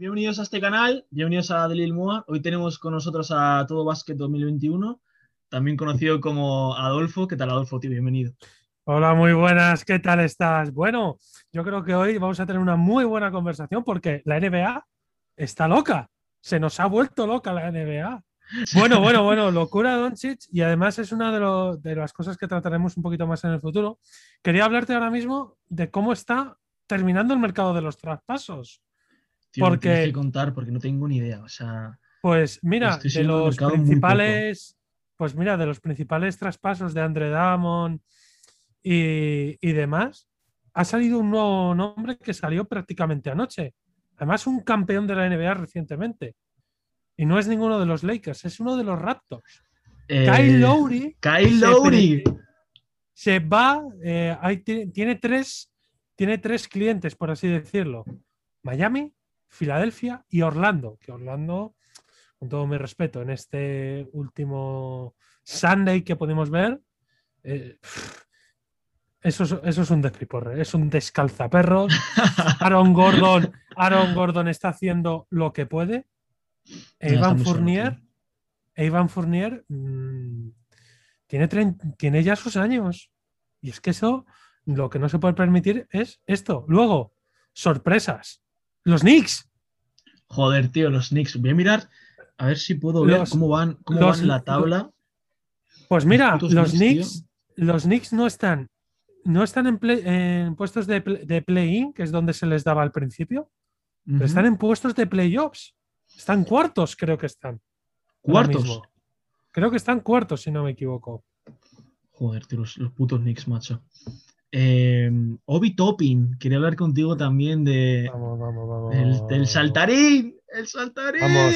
Bienvenidos a este canal, bienvenidos a Delil Moa. Hoy tenemos con nosotros a Todo Básquet 2021, también conocido como Adolfo. ¿Qué tal, Adolfo? Tío, bienvenido. Hola, muy buenas, ¿qué tal estás? Bueno, yo creo que hoy vamos a tener una muy buena conversación porque la NBA está loca. Se nos ha vuelto loca la NBA. Bueno, bueno, bueno, locura Doncic y además es una de, de, las cosas que trataremos un poquito más en el futuro. Quería hablarte ahora mismo de cómo está terminando el mercado de los traspasos. Tío, porque me que contar porque no tengo ni idea. O sea, pues mira, de los principales, pues mira, de los principales traspasos de Andre Damon y, y demás, ha salido un nuevo nombre que salió prácticamente anoche. Además, un campeón de la NBA recientemente. Y no es ninguno de los Lakers, es uno de los Raptors. Eh, Kyle Lowry. Kyle Lowry. Se, se va, eh, hay, tiene, tres, tiene tres clientes, por así decirlo. Miami, Filadelfia y Orlando, que Orlando, con todo mi respeto, en este último Sunday que podemos ver, eh, eso, es, eso es un destriporre, es un descalzaperros. Aaron Gordon, Aaron Gordon está haciendo lo que puede. Evan Fournier, Evan Fournier mmm, tiene, tiene ya sus años. Y es que eso, lo que no se puede permitir es esto. Luego, sorpresas. Los Knicks. Joder, tío, los Knicks. Voy a mirar a ver si puedo ver cómo van, cómo van en la tabla. Pues mira, los Knicks, los Knicks no están, no están en, en puestos de, de play-in, que es donde se les daba al principio, uh -huh. pero están en puestos de playoffs. Están cuartos, creo que están. ¿Cuartos? Creo que están cuartos, si no me equivoco. Joder, tío, los, los putos Knicks, macho. Eh, Obi Topping, quería hablar contigo también de vamos, vamos, vamos. Del, del, saltarín, el saltarín. Vamos,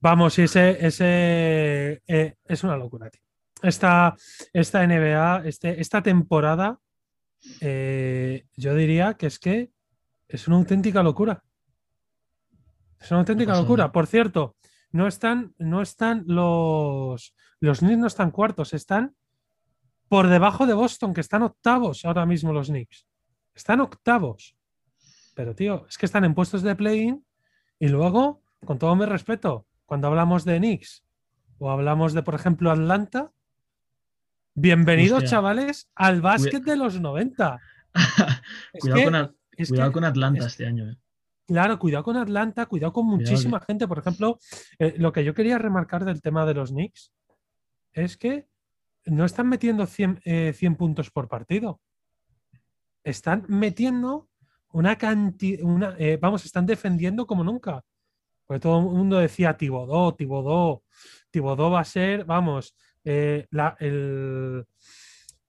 vamos, ese, ese eh, es una locura, tío. Esta, esta NBA, este, esta temporada, eh, yo diría que es que es una auténtica locura. Es una auténtica locura. Por cierto, no están, no están los, los Knicks no están cuartos, están por debajo de Boston, que están octavos ahora mismo los Knicks. Están octavos. Pero, tío, es que están en puestos de play-in y luego, con todo mi respeto, cuando hablamos de Knicks o hablamos de, por ejemplo, Atlanta, bienvenidos, Hostia. chavales, al básquet de los 90. cuidado, que, con, cuidado que, con, Atlanta es, este año. Eh. Claro, cuidado con Atlanta, cuidado con muchísima cuidado. gente. Por ejemplo, eh, lo que yo quería remarcar del tema de los Knicks es que no están metiendo 100, eh, 100 puntos por partido. Están metiendo una cantidad, una, eh, vamos, están defendiendo como nunca. Porque todo el mundo decía Tibodó, Tibodó, Tibodó va a ser, vamos, eh, la, el,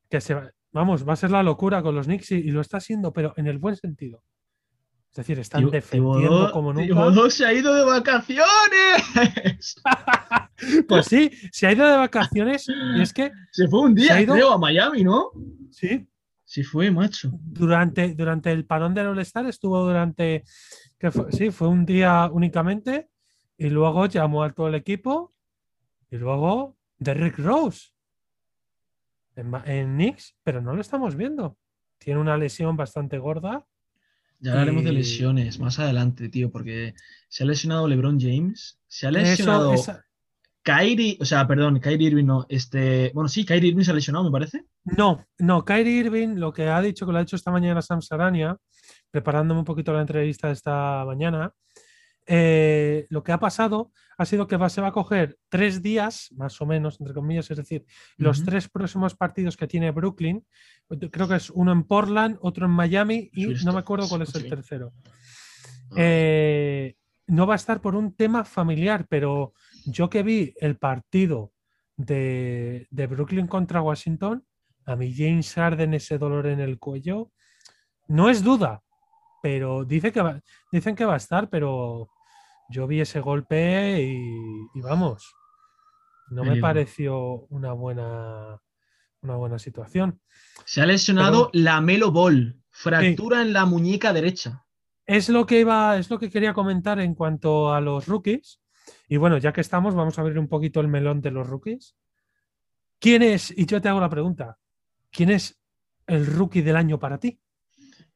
que se, vamos, va a ser la locura con los Knicks y, y, lo está haciendo, pero en el buen sentido. Es decir, están Tibodó, defendiendo como nunca. Tibodó se ha ido de vacaciones. Pues sí, se ha ido de vacaciones y es que. Se fue un día, ido... creo, a Miami, ¿no? Sí. Sí, fue, macho. Durante, durante el parón del All-Star estuvo durante. Que fue, sí, fue un día únicamente y luego llamó a todo el equipo y luego Derrick Rose en, en Knicks, pero no lo estamos viendo. Tiene una lesión bastante gorda. Ya hablaremos y... de lesiones más adelante, tío, porque se ha lesionado LeBron James, se ha lesionado. Eso, esa... Kyrie, o sea, perdón, Kyrie Irving no, este, bueno, sí, Kyrie Irving se ha lesionado, me parece. No, no, Kyrie Irving lo que ha dicho, que lo ha hecho esta mañana Sam Sarania, preparándome un poquito la entrevista de esta mañana, eh, lo que ha pasado ha sido que va, se va a coger tres días, más o menos, entre comillas, es decir, uh -huh. los tres próximos partidos que tiene Brooklyn, creo que es uno en Portland, otro en Miami y no me acuerdo cuál es el tercero. Eh, no va a estar por un tema familiar, pero yo que vi el partido de, de, Brooklyn contra Washington, a mí James Harden ese dolor en el cuello, no es duda, pero dice que va, dicen que va a estar, pero yo vi ese golpe y, y vamos, no me pareció una buena, una buena situación. Se ha lesionado pero, la Melo Ball, fractura sí. en la muñeca derecha. Es lo que iba, es lo que quería comentar en cuanto a los rookies. Y bueno, ya que estamos, vamos a abrir un poquito el melón de los rookies. ¿Quién es, y yo te hago la pregunta, ¿quién es el rookie del año para ti?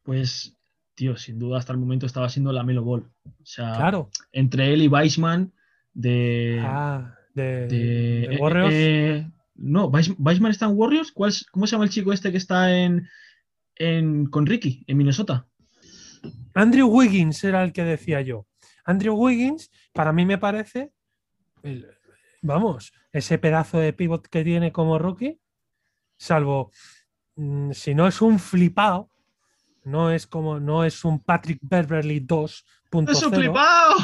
Pues, tío, sin duda hasta el momento estaba siendo la Melo Ball. O sea, Claro. entre él y Weissman de. Ah, de, de- de eh, Warriors. eh, no, Weiss- Weissman está en Warriors. ¿Cuál es- ¿Cómo se llama el chico este que está en, en con Ricky, en Minnesota? Andrew Wiggins era el que decía yo. Andrew Wiggins, para mí me parece, el- vamos, ese pedazo de pivot que tiene como rookie, salvo mm, si no es un flipado, no es como, no es un Patrick Beverly 2.0. ¡Es un flipado!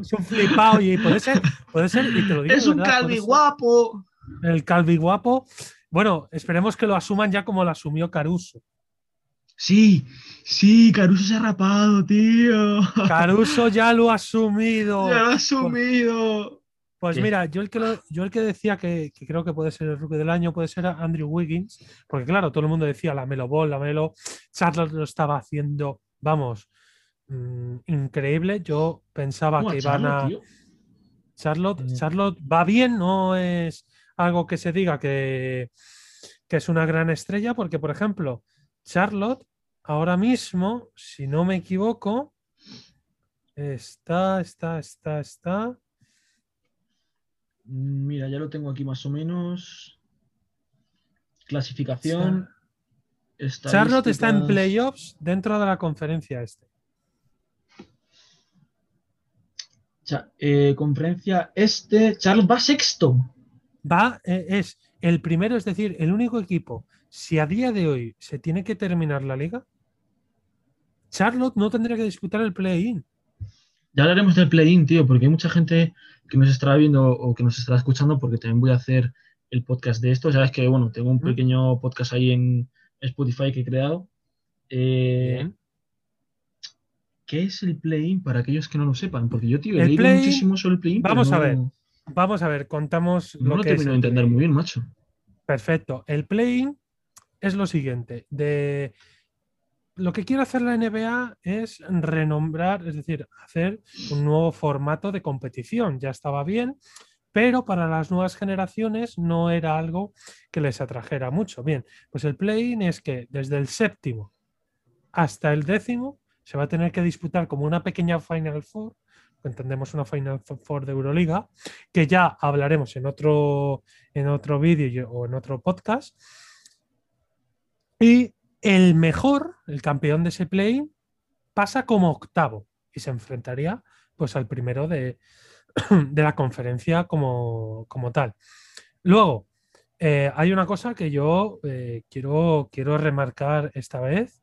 Es un flipado y puede ser, puede ser, y te lo digo ¡Es un verdad, calvi guapo! El Calvi guapo. Bueno, esperemos que lo asuman ya como lo asumió Caruso. Sí, sí, Caruso se ha rapado, tío. Caruso ya lo ha asumido. Ya lo ha asumido. Pues mira, yo el que, lo- yo el que decía que, que creo que puede ser el rookie del año puede ser Andrew Wiggins, porque claro, todo el mundo decía la Melo Ball, la Melo. Charlotte lo estaba haciendo, vamos, mm, increíble. Yo pensaba ¿Cómo que iban Charlotte, a. tío? Charlotte, Eh. Charlotte va bien, no es algo que se diga que, que es una gran estrella, porque por ejemplo, Charlotte ahora mismo, si no me equivoco, está, está, está, está. Mira, ya lo tengo aquí más o menos. Clasificación. Charlotte está en playoffs dentro de la conferencia este. Cha- eh, conferencia este. Charlotte va sexto. Va, eh, es el primero, es decir, el único equipo. Si a día de hoy se tiene que terminar la liga, Charlotte no tendría que disputar el play-in. Ya hablaremos del play-in, tío, porque hay mucha gente que nos estará viendo o que nos estará escuchando, porque también voy a hacer el podcast de esto. Sabes que, bueno, tengo un pequeño podcast ahí en Spotify que he creado. Eh. ¿Qué es el play-in para aquellos que no lo sepan? Porque yo, tío, he leído muchísimo sobre el play-in. Vamos a no- ver, Vamos a ver, contamos No lo que es termino de entender muy bien, macho. Perfecto. El play-in es lo siguiente. De... Lo que quiere hacer la NBA es renombrar, es decir, hacer un nuevo formato de competición. Ya estaba bien, pero para las nuevas generaciones no era algo que les atrajera mucho. Bien, pues el play-in es que desde el séptimo hasta el décimo se va a tener que disputar como una pequeña Final Four, entendemos una Final Four de Euroliga, que ya hablaremos en otro, en otro vídeo o en otro podcast. Y el mejor, el campeón de ese play, pasa como octavo y se enfrentaría pues al primero de, de la conferencia como, como tal. Luego, eh, hay una cosa que yo eh, quiero, quiero remarcar esta vez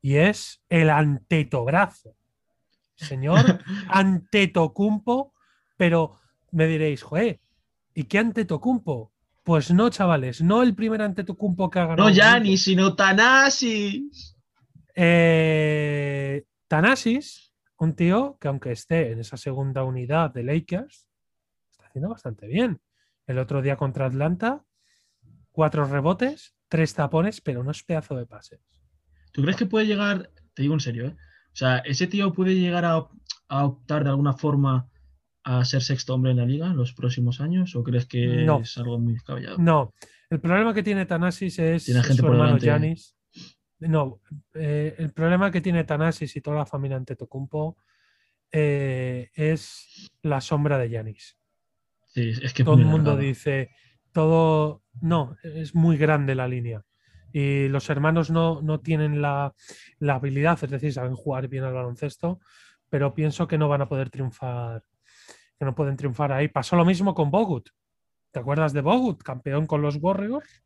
y es el antetobrazo. Señor Antetokounmpo, pero me diréis, joder, ¿y qué Antetokounmpo? Pues no, chavales, no el primer Antetokounmpo que ha ganado. No Gianni, sino Tanasis. Eh, Thanasis, un tío que aunque esté en esa segunda unidad de Lakers, está haciendo bastante bien. El otro día contra Atlanta, cuatro rebotes, tres tapones, pero unos pedazo de pases. ¿Tú crees que puede llegar, te digo en serio, ¿eh? o sea, ese tío puede llegar a, a optar de alguna forma a ser sexto hombre en la liga en los próximos años o crees que No. es algo muy descabellado? No, el problema que tiene Thanasis es Tiene gente su por hermano. Giannis. No, eh, el problema que tiene Thanasis y toda la familia Antetokounmpo eh, es la sombra de Giannis. Sí, es que todo el mundo dice, todo, no, es muy grande la línea. Y los hermanos no, no tienen la, la habilidad, es decir, saben jugar bien al baloncesto, pero pienso que no van a poder triunfar, que no pueden triunfar ahí. Pasó lo mismo con Bogut. ¿Te acuerdas de Bogut, campeón con los Warriors?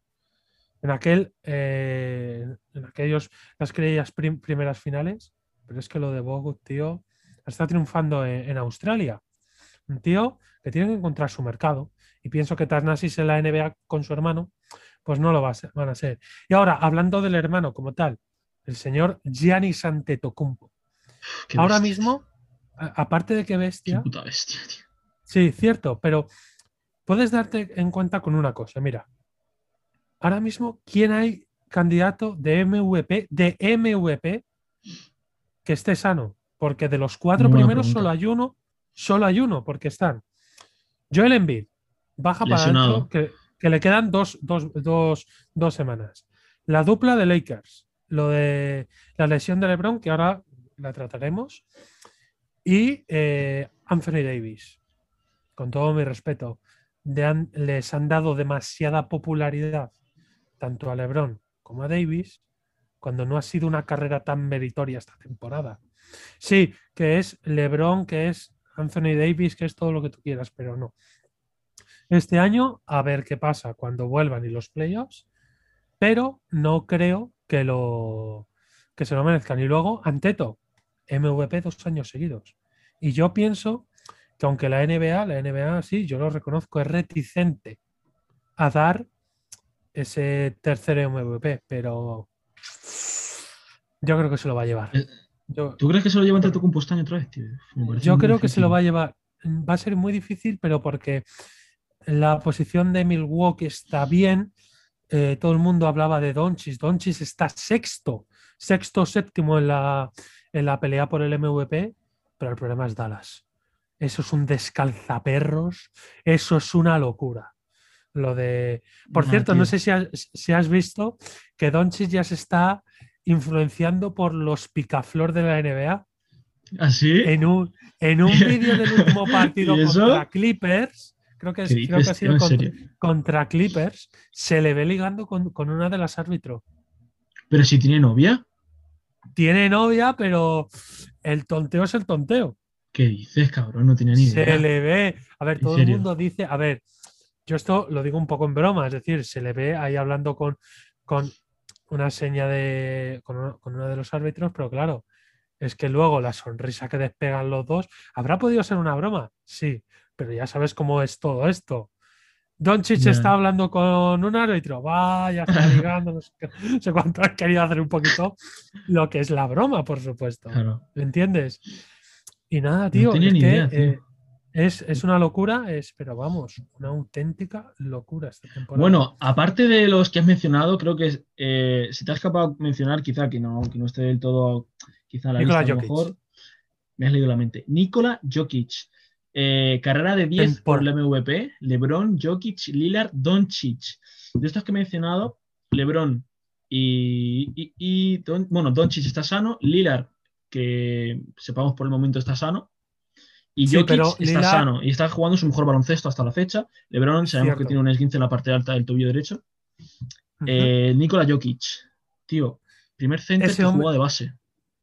En aquel, eh, en aquellos, las prim- primeras finales. Pero es que lo de Bogut, tío, está triunfando en, en Australia. Un tío que tiene que encontrar su mercado. Y pienso que Tarnasis en la NBA con su hermano, pues no lo va a ser- van a ser. Y ahora, hablando del hermano como tal, el señor Giannis Antetokounmpo. Qué Ahora mismo, aparte de que Qué bestia, puta bestia, tío. sí, cierto, pero puedes darte en cuenta con una cosa. Mira, ahora mismo, ¿quién hay candidato de MVP, de MVP que esté sano? Porque de los cuatro Muy primeros solo hay uno, solo hay uno, porque están Joel Embiid, baja para adentro, que, que le quedan dos, dos, dos, dos semanas. La dupla de Lakers, lo de la lesión de LeBron, que ahora la trataremos. Y eh, Anthony Davis, con todo mi respeto, les han dado demasiada popularidad tanto a LeBron como a Davis cuando no ha sido una carrera tan meritoria esta temporada. Sí, que es LeBron, que es Anthony Davis, que es todo lo que tú quieras, pero no. Este año, a ver qué pasa cuando vuelvan y los playoffs, pero no creo que lo que se lo merezcan. Y luego, Anteto, MVP dos años seguidos. Y yo pienso que aunque la NBA, la NBA sí, yo lo reconozco, es reticente a dar ese tercer MVP, pero yo creo que se lo va a llevar. Eh, ¿Tú crees que se lo lleva entre tu compostaño otra vez, tío? Yo creo que se lo va a llevar. Va a ser muy difícil, pero porque la posición de Milwaukee está bien. Eh, todo el mundo hablaba de Donchis. Donchis está sexto, sexto, séptimo en la, en la pelea por el MVP, pero el problema es Dallas. Eso es un descalzaperros, eso es una locura. Lo de. Por cierto, no sé si has, si has visto que Donchis ya se está influenciando por los picaflor de la NBA. ¿Así? ¿Ah, en un, en un vídeo del último partido contra Clippers, creo que, creo que ha sido contra, Clippers, se le ve ligando con, con una de las árbitros. ¿Pero si tiene novia? Tiene novia, pero el tonteo es el tonteo. ¿Qué dices, cabrón? No tiene ni idea. Se le ve. A ver, todo el mundo dice. A ver, yo esto lo digo un poco en broma, es decir, se le ve ahí hablando con, con una seña de. Con uno, de los árbitros, pero claro, es que luego la sonrisa que despegan los dos. ¿Habrá podido ser una broma? Sí, pero ya sabes cómo es todo esto. Doncic está hablando con un árbitro, vaya, está ligando, no sé, cuánto has querido hacer un poquito lo que es la broma, por supuesto. ¿Me entiendes? Y nada, tío, eh, es, es, una locura, es, pero vamos, una auténtica locura esta temporada. Bueno, aparte de los que has mencionado, creo que eh, si te has capaz de mencionar, quizá que no, que no esté del todo, quizá la mejor, me has leído la mente. Nikola Jokic, eh, carrera de 10 por el MVP, LeBron, Jokic, Lillard, Doncic. De estos que he mencionado, LeBron y, y, bueno, Doncic está sano, Lillard, que sepamos por el momento está sano, y Jokic está sano y está jugando su mejor baloncesto hasta la fecha. LeBron sabemos que tiene un esguince en la parte alta del tobillo derecho. Eh, Nikola Jokic, tío, primer centro que juega de base.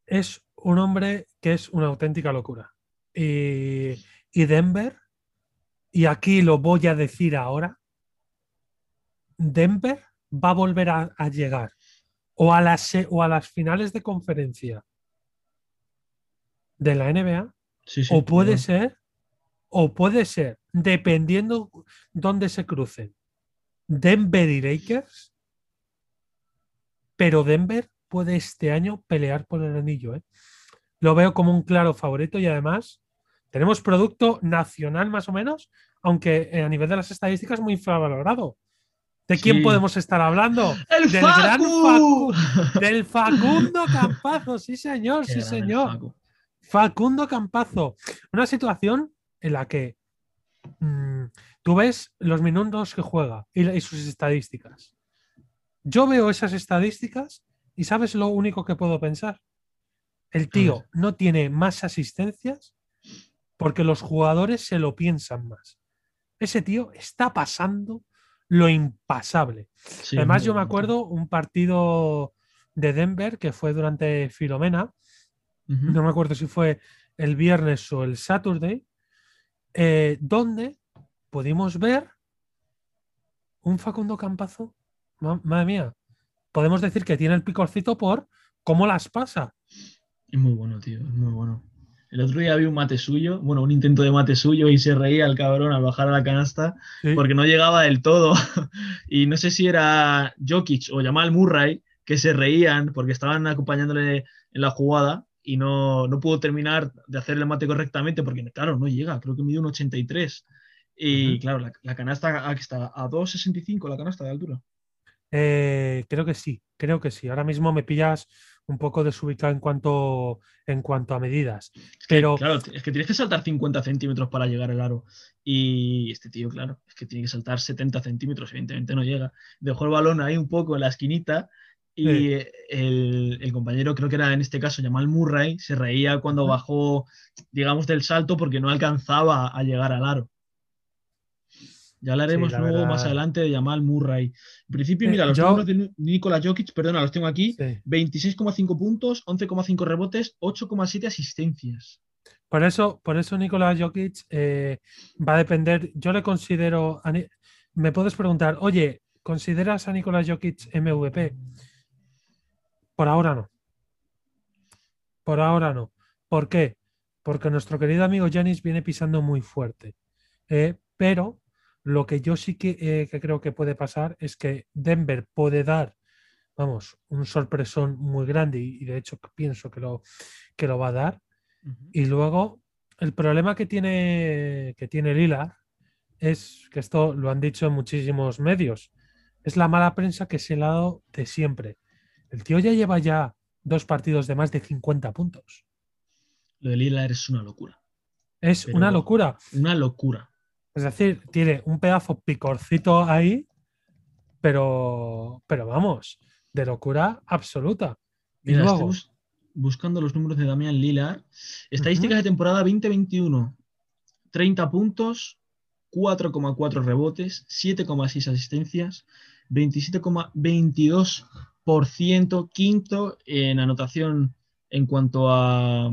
Es un hombre que es una auténtica locura. Y y Denver, y aquí lo voy a decir ahora, Denver va a volver a, llegar o a, las, o a las finales de conferencia de la NBA, o puede ser, o puede ser, dependiendo dónde se crucen, Denver y Lakers, pero Denver puede este año pelear por el anillo. ¿eh? Lo veo como un claro favorito y además tenemos producto nacional más o menos, aunque eh, a nivel de las estadísticas muy infravalorado. ¿De quién podemos estar hablando? ¡El del gran del Facundo Campazo, sí señor, sí señor. Facundo Campazo. Una situación en la que mm, tú ves los minutos que juega y, sus estadísticas. Yo veo esas estadísticas y ¿sabes lo único que puedo pensar? El tío no tiene más asistencias porque los jugadores se lo piensan más. Ese tío está pasando lo impasable. Además, yo me acuerdo un partido de Denver que fue durante Filomena, no me acuerdo si fue el viernes o el Saturday, eh, donde pudimos ver un Facundo Campazo. madre mía, podemos decir que tiene el picorcito por cómo las pasa. Es muy bueno, tío, es muy bueno. El otro día vi un mate suyo, bueno, un intento de mate suyo y se reía el cabrón al bajar a la canasta porque no llegaba del todo. y no sé si era Jokic o Jamal Murray que se reían porque estaban acompañándole en la jugada y no, no pudo terminar de hacer el mate correctamente porque, claro, no llega, creo que mide un 83. Y claro, la, canasta aquí está a 2,65 la canasta de altura. Eh, creo que sí, creo que sí. Ahora mismo me pillas un poco desubicado en cuanto, en cuanto a medidas. Pero... claro, es que tienes que saltar 50 centímetros para llegar al aro. Y este tío, claro, es que tiene que saltar 70 centímetros, evidentemente no llega. Dejó el balón ahí un poco en la esquinita y el, compañero, creo que era en este caso Jamal Murray, se reía cuando bajó, digamos, del salto porque no alcanzaba a llegar al aro. Ya hablaremos luego más adelante de Jamal Murray. En principio, eh, mira, los números de Nikola Jokic, perdona, los tengo aquí: 26,5 puntos, 11,5 rebotes, 8,7 asistencias. Por eso, por eso Nikola Jokic eh, va a depender. Yo le considero. Me puedes preguntar, oye, ¿consideras a Nikola Jokic MVP? Por ahora no. Por ahora no. ¿Por qué? Porque nuestro querido amigo Janis viene pisando muy fuerte. Eh, pero lo que yo sí eh, que, creo que puede pasar es que Denver puede dar, vamos, un sorpresón muy grande y, de hecho pienso que lo, que lo va a dar. Y luego el problema que tiene, que tiene Lila es que esto lo han dicho en muchísimos medios. Es la mala prensa que se le ha dado de siempre. El tío ya lleva ya dos partidos de más de 50 puntos. Lo de Lila es una locura. Es una locura. Una locura. Es decir, tiene un pedazo picorcito ahí, pero, pero vamos, de locura absoluta. Y luego, buscando los números de Damián Lillard. Estadísticas de temporada 2021. 30 puntos, 4,4 rebotes, 7,6 asistencias, 27,22%, quinto en anotación en cuanto a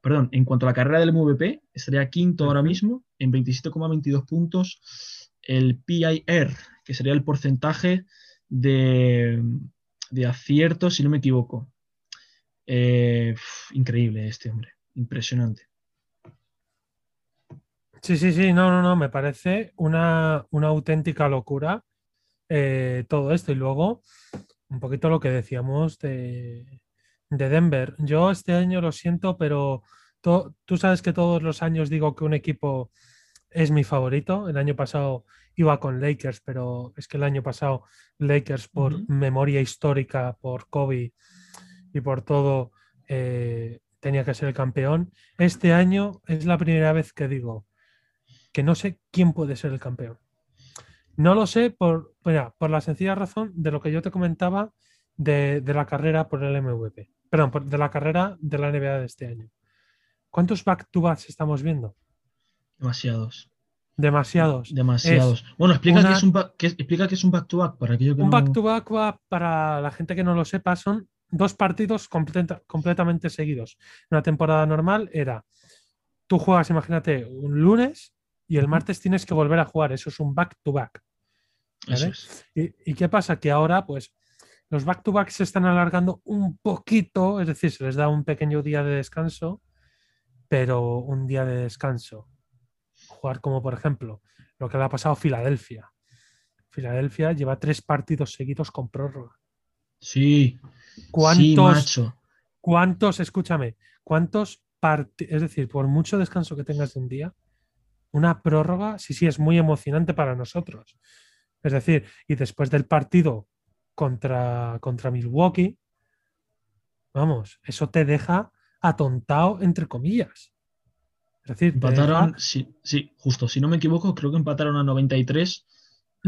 perdón, en cuanto a la carrera del MVP, estaría quinto ahora mismo en 27,22 puntos. El PIR, que sería el porcentaje de, de acierto, si no me equivoco. Eh, increíble este hombre, impresionante. Sí, sí, sí, no, no, no, me parece una, auténtica locura eh, todo esto. Y luego, un poquito lo que decíamos de, de Denver. Yo este año lo siento, pero tú sabes que todos los años digo que un equipo es mi favorito. El año pasado iba con Lakers, pero es que el año pasado Lakers por memoria histórica, por Kobe y por todo, eh, tenía que ser el campeón. Este año es la primera vez que digo que no sé quién puede ser el campeón. No lo sé por, por la sencilla razón de lo que yo te comentaba de, de la carrera por el MVP perdón, de la carrera de la NBA de este año. ¿Cuántos back-to-backs estamos viendo? Demasiados. Demasiados. Demasiados. bueno, explica, qué es un explica es un back-to-back para aquello que Un back-to-back para la gente que no lo sepa, son dos partidos completamente seguidos. Una temporada normal era, tú juegas, imagínate, un lunes y el martes tienes que volver a jugar. Eso es un back-to-back. ¿Y, ¿Y, qué pasa? Que ahora, pues, los back-to-back se están alargando un poquito, es decir, se les da un pequeño día de descanso, pero un día de descanso. Jugar como, por ejemplo, lo que le ha pasado a Filadelfia. Filadelfia lleva tres partidos seguidos con prórroga. Sí. ¿Cuántos, ¿Cuántos, escúchame, cuántos partidos, es decir, por mucho descanso que tengas de un día, una prórroga, sí, sí, es muy emocionante para nosotros. Es decir, y después del partido contra, contra Milwaukee, vamos, eso te deja atontado entre comillas. Es decir, empataron, sí, sí, justo, si no me equivoco, creo que empataron a 93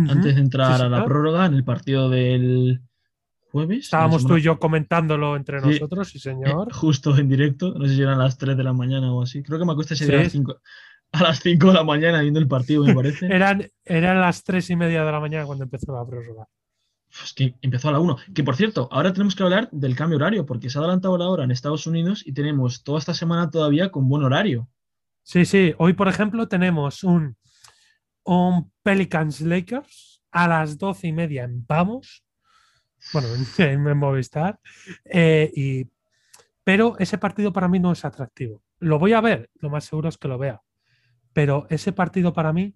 antes de entrar a la prórroga en el partido del jueves. Estábamos tú y yo comentándolo entre nosotros, sí, señor. Eh, justo en directo, no sé si eran las 3 de la mañana o así. Creo que me día a las 5 a las 5 de la mañana viendo el partido, me parece. eran, eran las 3 y media de la mañana cuando empezó la prórroga. Pues que empezó a la 1. Que por cierto, ahora tenemos que hablar del cambio horario, porque se ha adelantado la hora en Estados Unidos y tenemos toda esta semana todavía con buen horario. Sí, sí. Hoy, por ejemplo, tenemos un, un Pelicans Lakers a las 12 y media en Vamos. Bueno, en, Movistar. Eh, y, pero ese partido para mí no es atractivo. Lo voy a ver, lo más seguro es que lo vea. Pero ese partido para mí,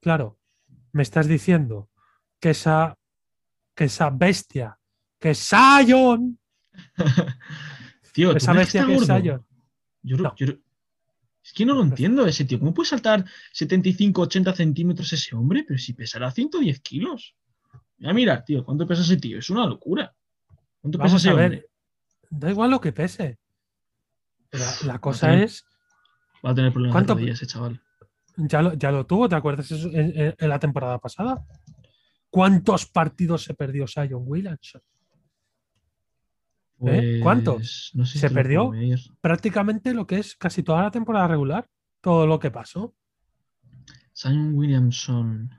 claro, me estás diciendo que esa que esa bestia, que es Sion. tío, esa bestia que, es Sion. es que no lo entiendo ese tío. ¿Cómo puede saltar 75, 80 centímetros ese hombre? Pero si pesará 110 kilos. Mira, mira, tío, ¿cuánto pesa ese tío? Es una locura. ¿Cuánto pesa ese hombre? Da igual lo que pese. Pero la cosa es. Va a tener problemas de ese chaval. Ya lo, ya lo tuvo, ¿te acuerdas en la temporada pasada? ¿Cuántos partidos se perdió Sion Williamson? ¿Eh? ¿Cuántos? Pues, no sé si Se perdió. Prácticamente lo que es casi toda la temporada regular. Todo lo que pasó. Simon Williamson.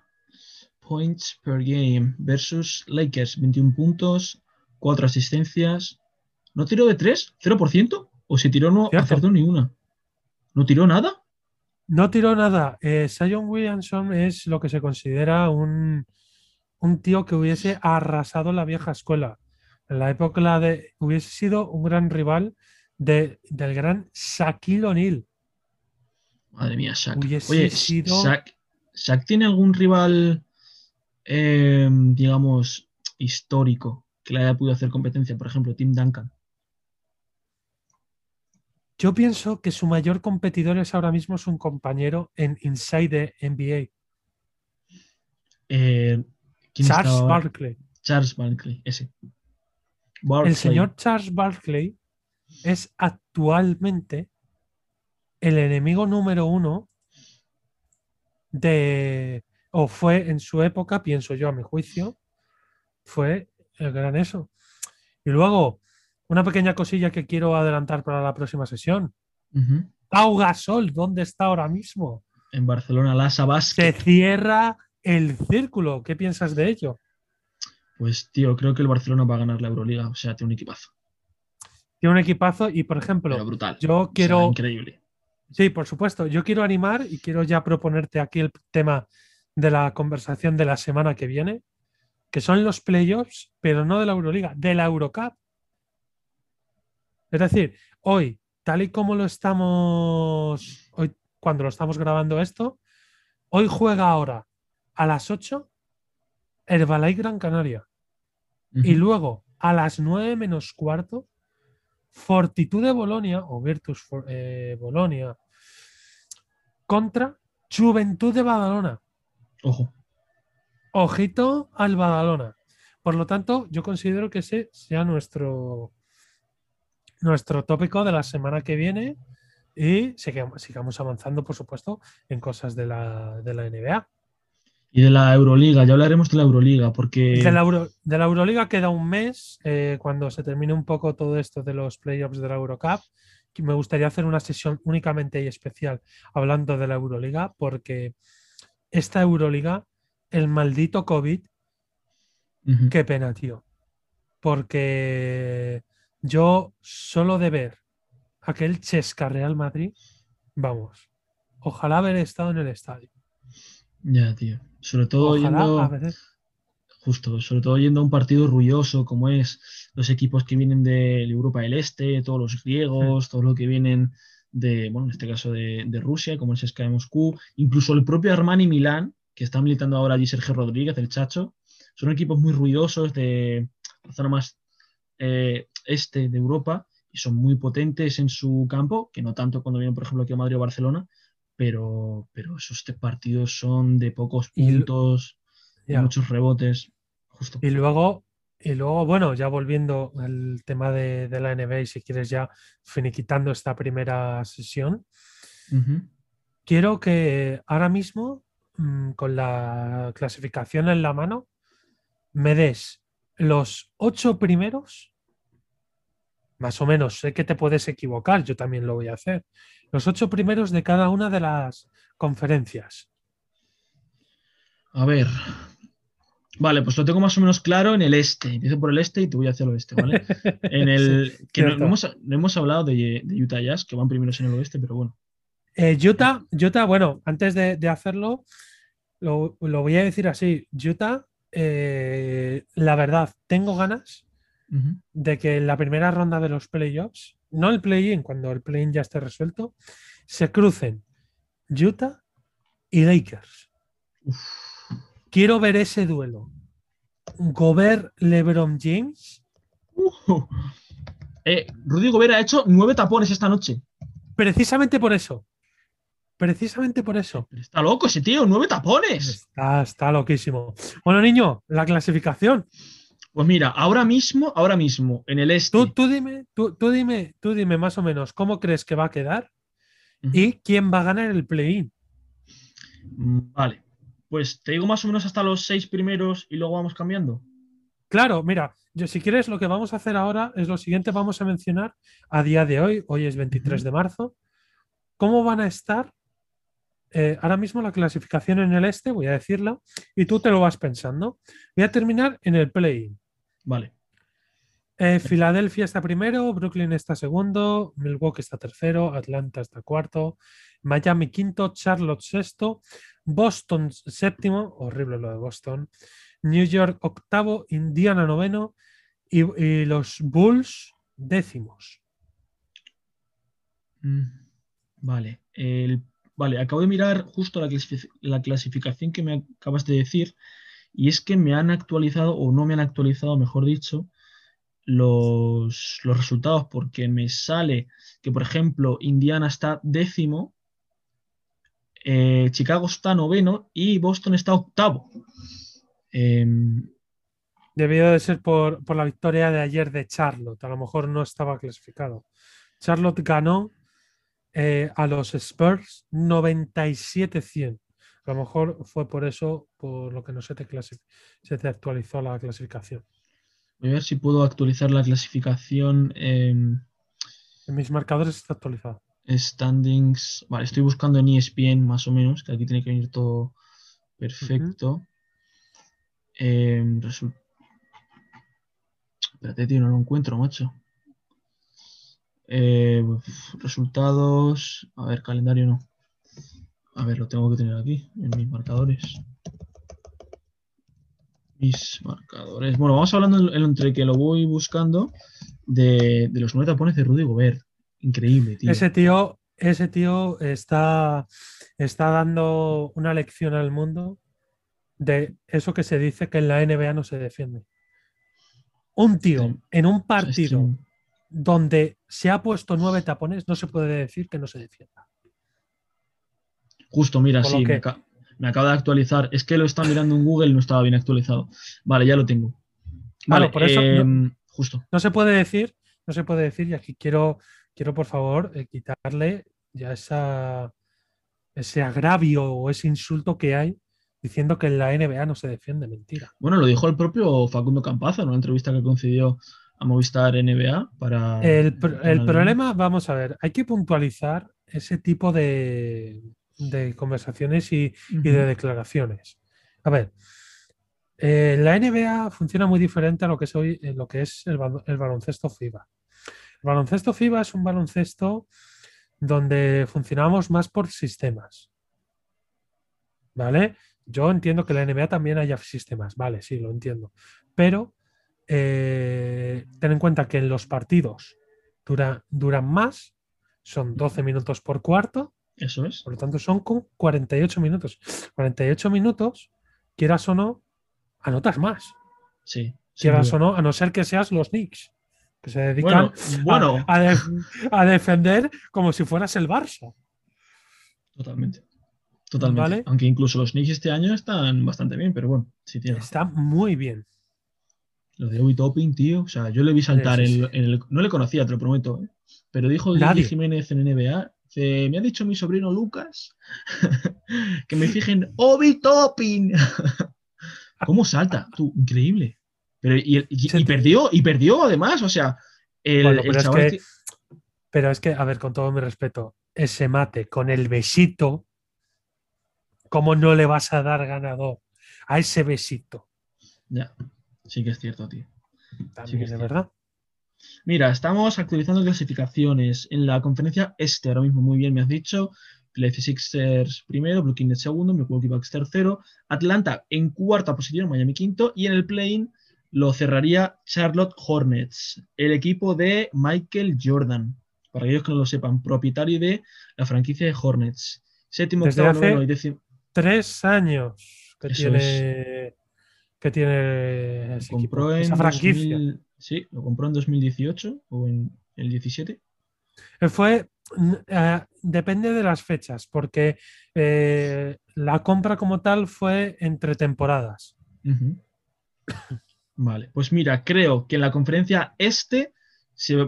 Points per game versus Lakers. 21 puntos, 4 asistencias. ¿No tiró de 3? ¿0%? ¿O se tiró no Cierto. acertó ni una? ¿No tiró nada? No tiró nada. Eh, Zion Williamson es lo que se considera un, un tío que hubiese arrasado la vieja escuela. En la época de. hubiese sido un gran rival de- del gran Shaquille O'Neal. Madre mía, Shaq. Hubiese Oye, sido- Shaq, Shaq tiene algún rival, eh, digamos, histórico que le haya podido hacer competencia? Por ejemplo, Tim Duncan. Yo pienso que su mayor competidor es ahora mismo su compañero en Inside the NBA, Eh, ¿quién Charles estaba? Barkley. Charles Barkley, ese. El señor Charles Barkley es actualmente el enemigo número uno de, o fue en su época, pienso yo a mi juicio, fue el gran eso. Y luego, una pequeña cosilla que quiero adelantar para la próxima sesión. Pau Gasol, ¿dónde está ahora mismo? En Barcelona, Lasa Se Basket. cierra el círculo. ¿Qué piensas de ello? Pues, tío, creo que el Barcelona va a ganar la Euroliga. O sea, tiene un equipazo. Tiene un equipazo y, por ejemplo, Pero brutal. yo O sea, quiero increíble. Sí, por supuesto. Yo quiero animar y quiero ya proponerte aquí el tema de la conversación de la semana que viene, que son los playoffs, pero no de la Euroliga, de la Eurocup. Es decir, hoy, tal y como lo estamos, hoy cuando lo estamos grabando esto, hoy juega ahora a las 8 Herbalife Gran Canaria y luego a las 9 menos cuarto Fortitude Bolonia o Virtus For- eh, Bolonia contra Juventud de Badalona. Ojo. Ojito al Badalona. Por lo tanto, yo considero que ese sea nuestro, nuestro tópico de la semana que viene y sigamos, sigamos avanzando, por supuesto, en cosas de la, de la NBA. Y de la Euroliga, ya hablaremos de la Euroliga, porque De la, Euro- de la Euroliga queda un mes, eh, cuando se termine un poco todo esto de los playoffs de la Eurocup. Me gustaría hacer una sesión únicamente y especial hablando de la Euroliga, porque esta Euroliga, el maldito COVID, qué pena, tío. Porque yo solo de ver aquel Chesca Real Madrid, vamos, ojalá haber estado en el estadio. Ya, tío. Sobre todo Ojalá yendo, haber- justo, sobre todo yendo a un partido ruidoso como es los equipos que vienen de Europa del Este, todos los griegos, todo lo que vienen de, bueno, en este caso de, de Rusia, como el CSKA de Moscú, incluso el propio Armani Milán, que está militando ahora allí Sergio Rodríguez, el Chacho, son equipos muy ruidosos de la zona más eh, este de Europa y son muy potentes en su campo, que no tanto cuando vienen, por ejemplo, aquí a Madrid o Barcelona, pero, pero esos tres partidos son de pocos Y puntos, de ya. muchos rebotes, justo. Y luego, y luego, bueno, ya volviendo al tema de, de la NBA, y si quieres ya finiquitando esta primera sesión, Ujú. quiero que ahora mismo, mm, con la clasificación en la mano, me des los ocho primeros, más o menos, sé que te puedes equivocar, yo también lo voy a hacer, los ocho primeros de cada una de las conferencias. A ver. Vale, pues lo tengo más o menos claro en el este. Empiezo por el este y te voy hacia el oeste, ¿vale? En el que no, hemos, no hemos hablado de, de Utah Jazz, que van primeros en el oeste, pero bueno. Eh, Utah, Utah, bueno, antes de, de hacerlo, lo, lo voy a decir así. Utah, eh, la verdad, tengo ganas de que en la primera ronda de los playoffs, no el play-in, cuando el play-in ya esté resuelto, se crucen Utah y Lakers. Uf. Quiero ver ese duelo. Gobert, LeBron James, Uh. Eh, Rudy Gobert ha hecho nueve tapones esta noche. precisamente por eso. Precisamente por eso. Está loco ese tío, nueve tapones. Está, está loquísimo. Bueno, niño, la clasificación. Pues mira, ahora mismo, ahora mismo, en el este. Tú, tú dime, tú, tú dime, tú dime más o menos cómo crees que va a quedar y quién va a ganar el play-in. Vale. Pues te digo más o menos hasta los seis primeros y luego vamos cambiando. Claro, mira, yo, si quieres, lo que vamos a hacer ahora es lo siguiente: vamos a mencionar a día de hoy, hoy es 23 de marzo, cómo van a estar eh, ahora mismo la clasificación en el este, voy a decirla, y tú te lo vas pensando. Voy a terminar en el play. Vale. Eh, Filadelfia está primero, Brooklyn está segundo, Milwaukee está tercero, Atlanta está cuarto, Miami quinto, Charlotte sexto, Boston séptimo, horrible lo de Boston, New York octavo, Indiana noveno y, los Bulls décimos. Mm, vale, vale, acabo de mirar justo la clasificación que me acabas de decir y es que me han actualizado o no me han actualizado, mejor dicho, los, resultados porque me sale que, por ejemplo, Indiana está décimo, eh, Chicago está noveno y Boston está octavo. Em, Debió de ser por, la victoria de ayer de Charlotte. A lo mejor no estaba clasificado. Charlotte ganó eh, a los Spurs 97-100. A lo mejor fue por eso por lo que no se te, se te actualizó la clasificación. Voy a ver si puedo actualizar la clasificación. en mis marcadores está actualizado. Standings. Vale, estoy buscando en ESPN más o menos, que aquí tiene que venir todo perfecto. Em, Espérate, tío, no lo encuentro, macho. Eh, resultados. A ver, calendario no. A ver, lo tengo que tener aquí, en mis marcadores marcadores. Bueno, vamos hablando entre que lo voy buscando de, los nueve tapones de Rudy Gobert. Increíble, tío. Ese tío, ese tío está, está dando una lección al mundo de eso que se dice que en la NBA no se defiende. Un tío en un partido donde se ha puesto nueve tapones, no se puede decir que no se defienda. Justo, mira, sí, me acaba de actualizar. Es que lo está mirando en Google y no estaba bien actualizado. Vale, ya lo tengo. Vale, por eso no, em, justo. No se puede decir, no se puede decir, y aquí quiero, quiero por favor eh, quitarle ya esa, ese agravio o ese insulto que hay diciendo que la NBA no se defiende, mentira. Bueno, lo dijo el propio Facundo Campazo en una entrevista que concedió a Movistar NBA para... El, el problema, vamos a ver, hay que puntualizar ese tipo de, de conversaciones y, de declaraciones. A ver, eh, la NBA funciona muy diferente a lo que es hoy, lo que es el, baloncesto FIBA. El baloncesto FIBA es un baloncesto donde funcionamos más por sistemas. ¿Vale? Yo entiendo que la NBA también haya sistemas, vale, sí, lo entiendo. Pero eh, ten en cuenta que en los partidos duran más, son 12 minutos por cuarto, eso es. Por lo tanto, son con 48 minutos. 48 minutos, quieras o no, anotas más. Sí. Quieras o no, a no ser que seas los Knicks, que se dedican A, defender como si fueras el Barça. Totalmente. Totalmente. Aunque incluso los Knicks este año están bastante bien, pero bueno, sí tiene. Está muy bien. Lo de Obi Topping, tío. O sea, yo le vi saltar en, el, No le conocía, te lo prometo. ¿eh? Pero dijo Nadie. Jiménez en NBA me ha dicho mi sobrino Lucas que me fijen Obi Topping. ¿Cómo salta? Tú, increíble. Pero, y, perdió, y perdió además, o sea, el, pero, es que, pero es que, a ver, con todo mi respeto, ese mate con el besito, ¿cómo no le vas a dar ganador a ese besito? Ya, sí que es cierto, tío. sí que es de verdad. Mira, estamos actualizando clasificaciones en la conferencia este, ahora mismo muy bien me has dicho. Philadelphia Sixers primero, Brooklyn en segundo, Milwaukee Bucks tercero, Atlanta en cuarta posición, Miami quinto y en el play lo cerraría Charlotte Hornets, el equipo de Michael Jordan, para aquellos que no lo sepan, propietario de la franquicia de Hornets. Séptimo, Desde octavo, hace Tres años que tiene, que tiene esa franquicia. Sí, lo compró en 2018 o en el 17. Eh, fue, eh, depende de las fechas, porque eh, la compra como tal fue entre temporadas. Vale, pues mira, creo que en la conferencia este,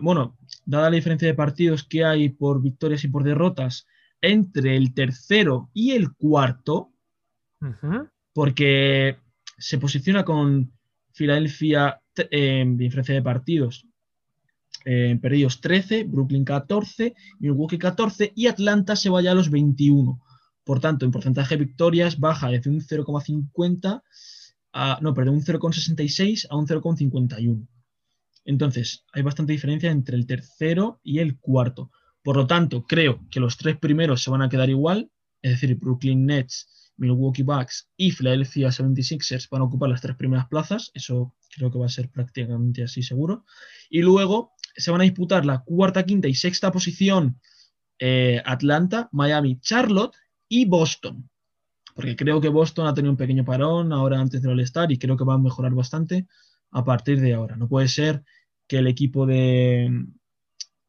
bueno, dada la diferencia de partidos que hay por victorias y por derrotas entre el tercero y el cuarto, porque se posiciona con Filadelfia en diferencia de partidos eh, perdidos 13, Brooklyn 14, Milwaukee 14 y Atlanta se vaya a los 21. Por tanto, en porcentaje de victorias baja desde un 0,50 a, no, perdón, un 0,66 a un 0,51. Entonces, hay bastante diferencia entre el tercero y el cuarto. Por lo tanto, creo que los tres primeros se van a quedar igual, es decir, Brooklyn Nets, Milwaukee Bucks y Philadelphia 76ers van a ocupar las tres primeras plazas, eso creo que va a ser prácticamente así seguro. Y luego se van a disputar la cuarta, quinta y sexta posición eh, Atlanta, Miami, Charlotte y Boston. Porque creo que Boston ha tenido un pequeño parón ahora antes del All-Star y creo que va a mejorar bastante a partir de ahora. No puede ser que el equipo de,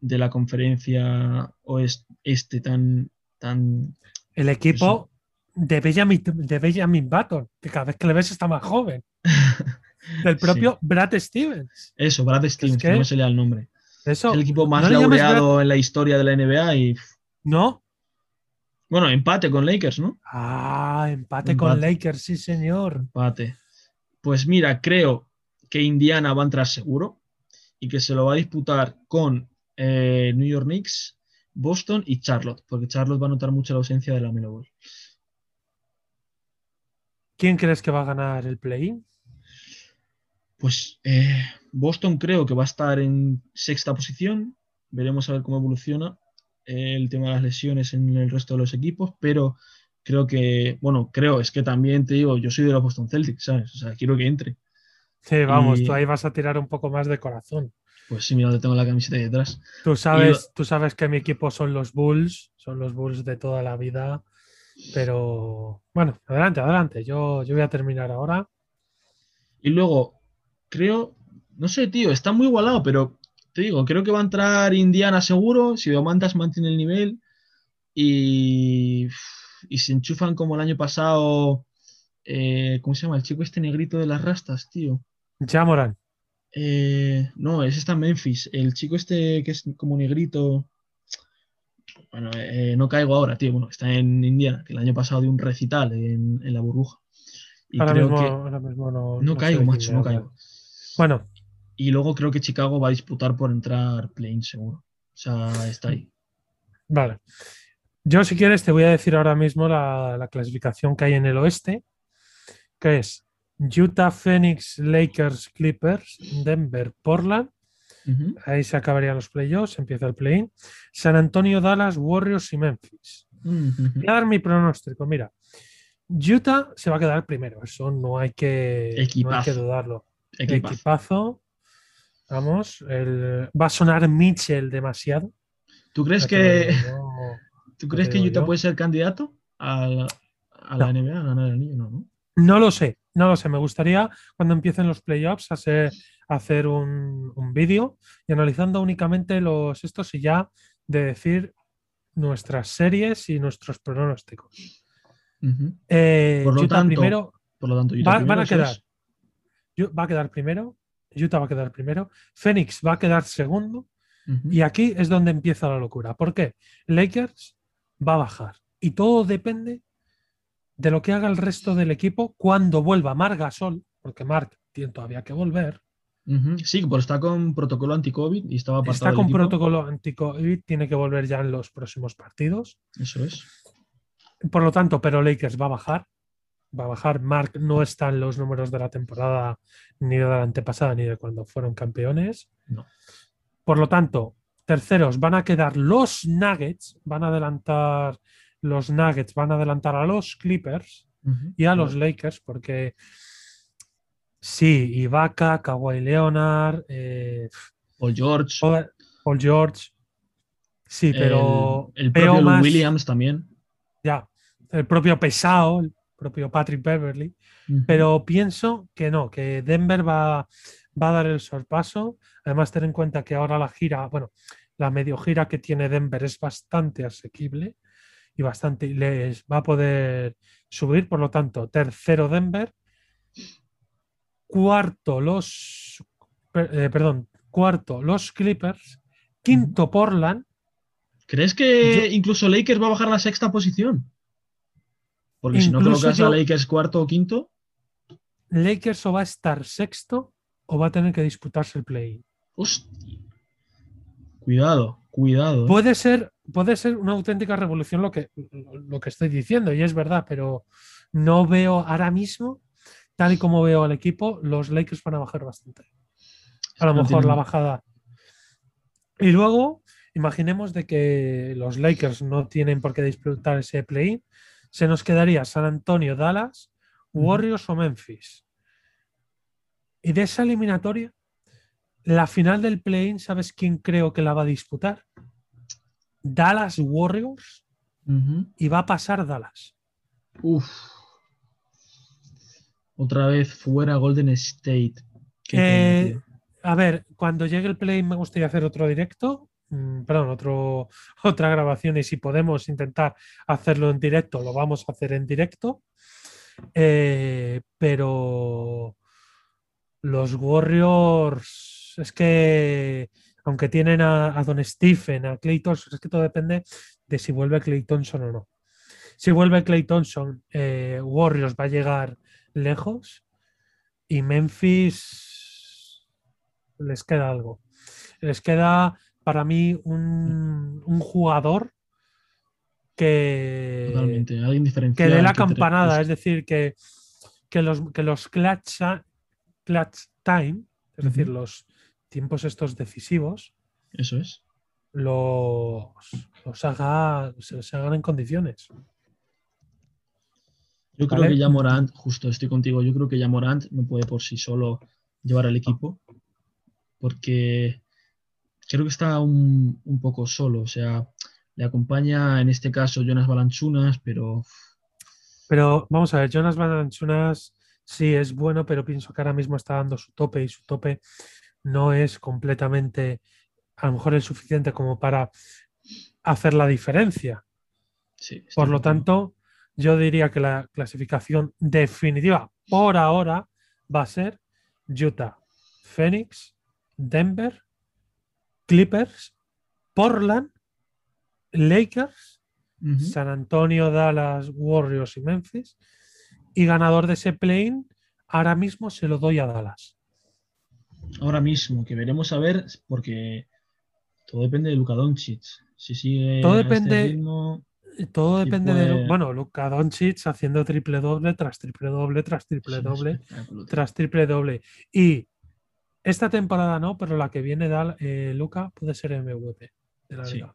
de la conferencia oeste tan, tan. El equipo de Benjamin, de Benjamin Button, que cada vez que le ves está más joven. Del propio Brad Stevens. Eso, Brad Stevens, que no se le da el nombre. Eso, es el equipo más laureado en la historia de la NBA y. No. Bueno, empate con Lakers, ¿no? Ah, empate, con Lakers, sí, señor. Empate. Pues mira, creo que Indiana va a entrar seguro y que se lo va a disputar con eh, New York Knicks, Boston y Charlotte, porque Charlotte va a notar mucho la ausencia de la Melo Ball. ¿Quién crees que va a ganar el play-in? Pues eh, Boston creo que va a estar en sexta posición. Veremos a ver cómo evoluciona el tema de las lesiones en el resto de los equipos, pero creo que, bueno, creo, es que también te digo, yo soy de los Boston Celtics, ¿sabes? O sea, quiero que entre. Sí, vamos, tú ahí vas a tirar un poco más de corazón. Pues sí, mira, tengo la camiseta detrás. Tú sabes, tú sabes que mi equipo son los Bulls, son los Bulls de toda la vida, pero bueno, adelante, adelante, yo, yo voy a terminar ahora. Y luego, creo, no sé, tío, está muy igualado, pero te digo, creo que va a entrar Indiana seguro, si Domantas mantiene el nivel y, y se enchufan como el año pasado, eh, ¿cómo se llama? El chico este negrito de las rastas, tío. Jamoran. Eh, no, ese está en Memphis. El chico este que es como negrito. Bueno, eh, no caigo ahora, tío. Bueno, está en Indiana, que el año pasado dio un recital en, la burbuja. Y creo que. no, no caigo, macho, no caigo. Bueno. Y luego creo que Chicago va a disputar por entrar play seguro. O sea, está ahí. Vale. Yo, si quieres, te voy a decir ahora mismo la, clasificación que hay en el oeste, que es Utah, Phoenix, Lakers, Clippers, Denver, Portland. Ahí se acabarían los playoffs, empieza el play-in. San Antonio, Dallas, Warriors y Memphis. Voy a dar mi pronóstico. Mira, Utah se va a quedar primero, eso no hay que, no hay que dudarlo. Equipazo. Vamos, va a sonar Mitchell demasiado. ¿Tú crees que, ¿tú crees que Utah puede ser candidato a la, NBA a ganar el anillo? No, no, lo sé, no lo sé. Me gustaría cuando empiecen los playoffs hacer, hacer un, vídeo y analizando únicamente los estos y ya de decir nuestras series y nuestros pronósticos. Eh, por lo tanto, primero, por lo tanto, van a quedar va a quedar primero, Utah va a quedar primero, Phoenix va a quedar segundo, y aquí es donde empieza la locura. ¿Por qué? Lakers va a bajar, y todo depende de lo que haga el resto del equipo cuando vuelva Marc Gasol, porque Marc tiene todavía que volver. Sí, pero está con protocolo anti-COVID y estaba Está con protocolo anti-COVID, tiene que volver ya en los próximos partidos. Eso es. Por lo tanto, pero Lakers va a bajar va a bajar. Mark no está en los números de la temporada ni de la antepasada ni de cuando fueron campeones. Por lo tanto, terceros van a quedar los Nuggets, van a adelantar los Nuggets, van a adelantar a los Clippers y a los Lakers, porque sí, Ibaka, Kawhi Leonard, eh, Paul George. Paul George. Sí, pero. El, propio Williams también. Ya, el propio Pesao, propio Patrick Beverly, pero pienso que no, que Denver va, va a dar el sorpaso. Además, ten en cuenta que ahora la gira, bueno, la medio gira que tiene Denver es bastante asequible y bastante les va a poder subir. Por lo tanto, tercero Denver, cuarto los, eh, perdón, cuarto los Clippers, quinto Portland. ¿Crees que incluso Lakers va a bajar la sexta posición? Porque si no colocas a Lakers cuarto o quinto. Lakers o va a estar sexto o va a tener que disputarse el play. Hostia. Cuidado, cuidado. Puede ser, puede ser una auténtica revolución lo que, lo que estoy diciendo, y es verdad, pero no veo ahora mismo, tal y como veo al equipo, los Lakers van a bajar bastante. A lo mejor la bajada. Y luego, imaginemos de que los Lakers no tienen por qué disputar ese play. Se nos quedaría San Antonio, Dallas, Warriors o Memphis. Y de esa eliminatoria, la final del play-in, ¿sabes quién creo que la va a disputar? Dallas Warriors y va a pasar Dallas. Uf. Otra vez fuera Golden State. Eh, a ver, cuando llegue el play me gustaría hacer otro directo, mm, perdón, otro, otra grabación y si podemos intentar hacerlo en directo, lo vamos a hacer en directo. Eh, pero los Warriors es que aunque tienen a, Don Stephen, a Clay Thompson, es que todo depende de si vuelve Clay Thompson o no. Si vuelve Clay Thompson, eh, Warriors va a llegar lejos y Memphis les queda algo. Les queda para mí un, jugador que, que dé la campanada, es decir, que, que, los, que los clutch, time, es decir, los tiempos estos decisivos, eso es, los, los haga, se hagan en condiciones. Yo creo que ya Morant, justo estoy contigo, yo creo que ya Morant no puede por sí solo llevar al equipo, porque creo que está un, poco solo, o sea, le acompaña en este caso Jonas Balanchunas, pero... Pero vamos a ver, Jonas Balanchunas sí es bueno, pero pienso que ahora mismo está dando su tope y su tope no es completamente, a lo mejor es suficiente como para hacer la diferencia. por lo tanto, yo diría que la clasificación definitiva por ahora va a ser Utah, Phoenix, Denver, Clippers, Portland, Lakers, San Antonio, Dallas, Warriors y Memphis. Y ganador de ese plane, ahora mismo se lo doy a Dallas. Ahora mismo, que veremos a ver, porque todo depende de Luka Doncic. Si sigue todo este depende, todo depende de. Bueno, Luka Doncic haciendo triple doble tras triple doble tras triple doble tras triple doble. Y esta temporada no, pero la que viene eh, Luca puede ser MVP de la liga.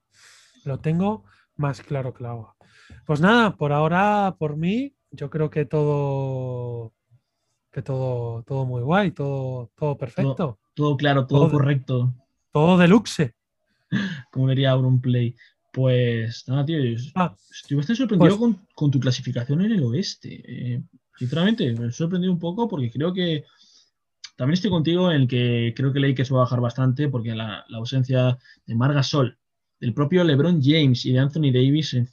Lo tengo más claro que la agua. Pues nada, por ahora, por mí, yo creo que todo. Que todo, todo muy guay, todo, todo perfecto. Todo, claro, todo, correcto. Todo deluxe. Como diría Play. Pues nada, tío, ah, estoy bastante sorprendido pues con, tu clasificación en el oeste. Eh, sinceramente, me he sorprendido un poco porque creo que también estoy contigo en el que creo que Lakers va a bajar bastante porque la, ausencia de Marga Sol, del propio LeBron James y de Anthony Davis es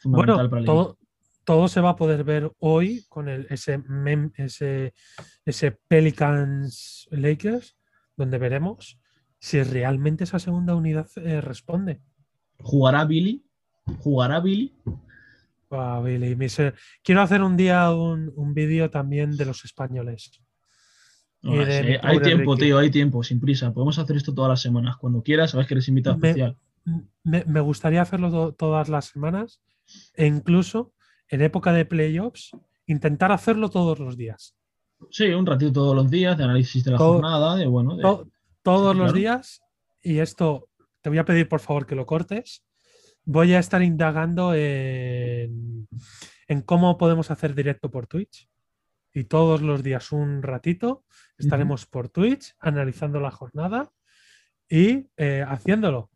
fundamental para el todo, todo se va a poder ver hoy con el, ese, ese, ese Pelicans Lakers, donde veremos si realmente esa segunda unidad eh, responde. ¿Jugará Billy? ¿Jugará Billy? Billy Quiero hacer un día un, vídeo también de los españoles. hay tiempo, tío, hay tiempo, sin prisa. Podemos hacer esto todas las semanas. Cuando quieras, sabes que eres invitado especial. Me, gustaría hacerlo todas las semanas e incluso en época de playoffs intentar hacerlo todos los días. Sí, un ratito todos los días de análisis de la jornada, de bueno. todos los días y esto te voy a pedir por favor que lo cortes. Voy a estar indagando en, cómo podemos hacer directo por Twitch. Y todos los días un ratito estaremos por Twitch analizando la jornada y eh, haciéndolo.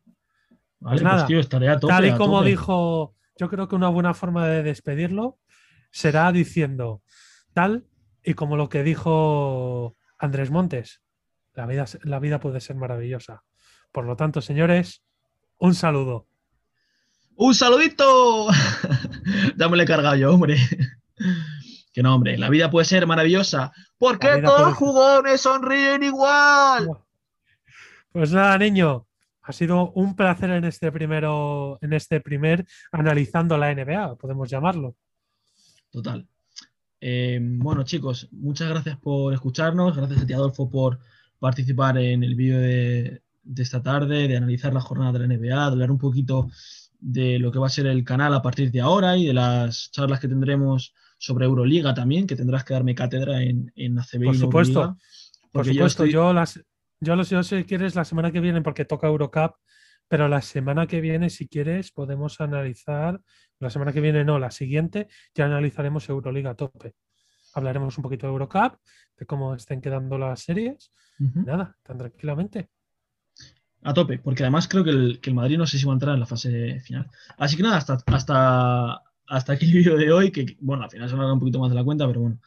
Vale, pues, pues tío, estaré a tope, Tal y como dijo, yo creo que una buena forma de despedirlo será diciendo tal y como lo que dijo Andrés Montes. La vida, la vida puede ser maravillosa. Por lo tanto, señores, un saludo. ¡Un saludito! ya me lo he cargado yo, hombre. que no, hombre, la vida puede ser maravillosa. ¿Por qué todos los jugones sonríen igual? Pues nada, niño. Ha sido un placer en este primero, en este primer analizando la NBA, podemos llamarlo. Total. Eh, bueno, chicos, muchas gracias por escucharnos. Gracias a ti, Adolfo, por participar en el vídeo de, esta tarde, de analizar la jornada de la NBA, de hablar un poquito de lo que va a ser el canal a partir de ahora y de las charlas que tendremos sobre Euroliga también, que tendrás que darme cátedra en, en ACB. Por supuesto, por supuesto. Yo, las, yo, los, yo si quieres la semana que viene, porque toca Eurocup, pero la semana que viene, si quieres, podemos analizar, la semana que viene no, la siguiente, ya analizaremos Euroliga a tope. Hablaremos un poquito de Eurocup, de cómo estén quedando las series. Nada, tan tranquilamente. A tope, porque además creo que el, que el, Madrid no sé si va a entrar en la fase final. Así que nada, hasta, hasta, hasta aquí el vídeo de hoy, que bueno, al final se alarga un poquito más de la cuenta, pero bueno,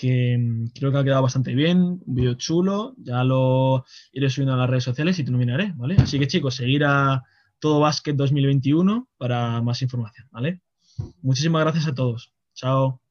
que mm, creo que ha quedado bastante bien, un vídeo chulo, ya lo iré subiendo a las redes sociales y te nominaré, ¿vale? Así que chicos, seguir a Todo Basket 2021 para más información, ¿vale? Muchísimas gracias a todos. Chao.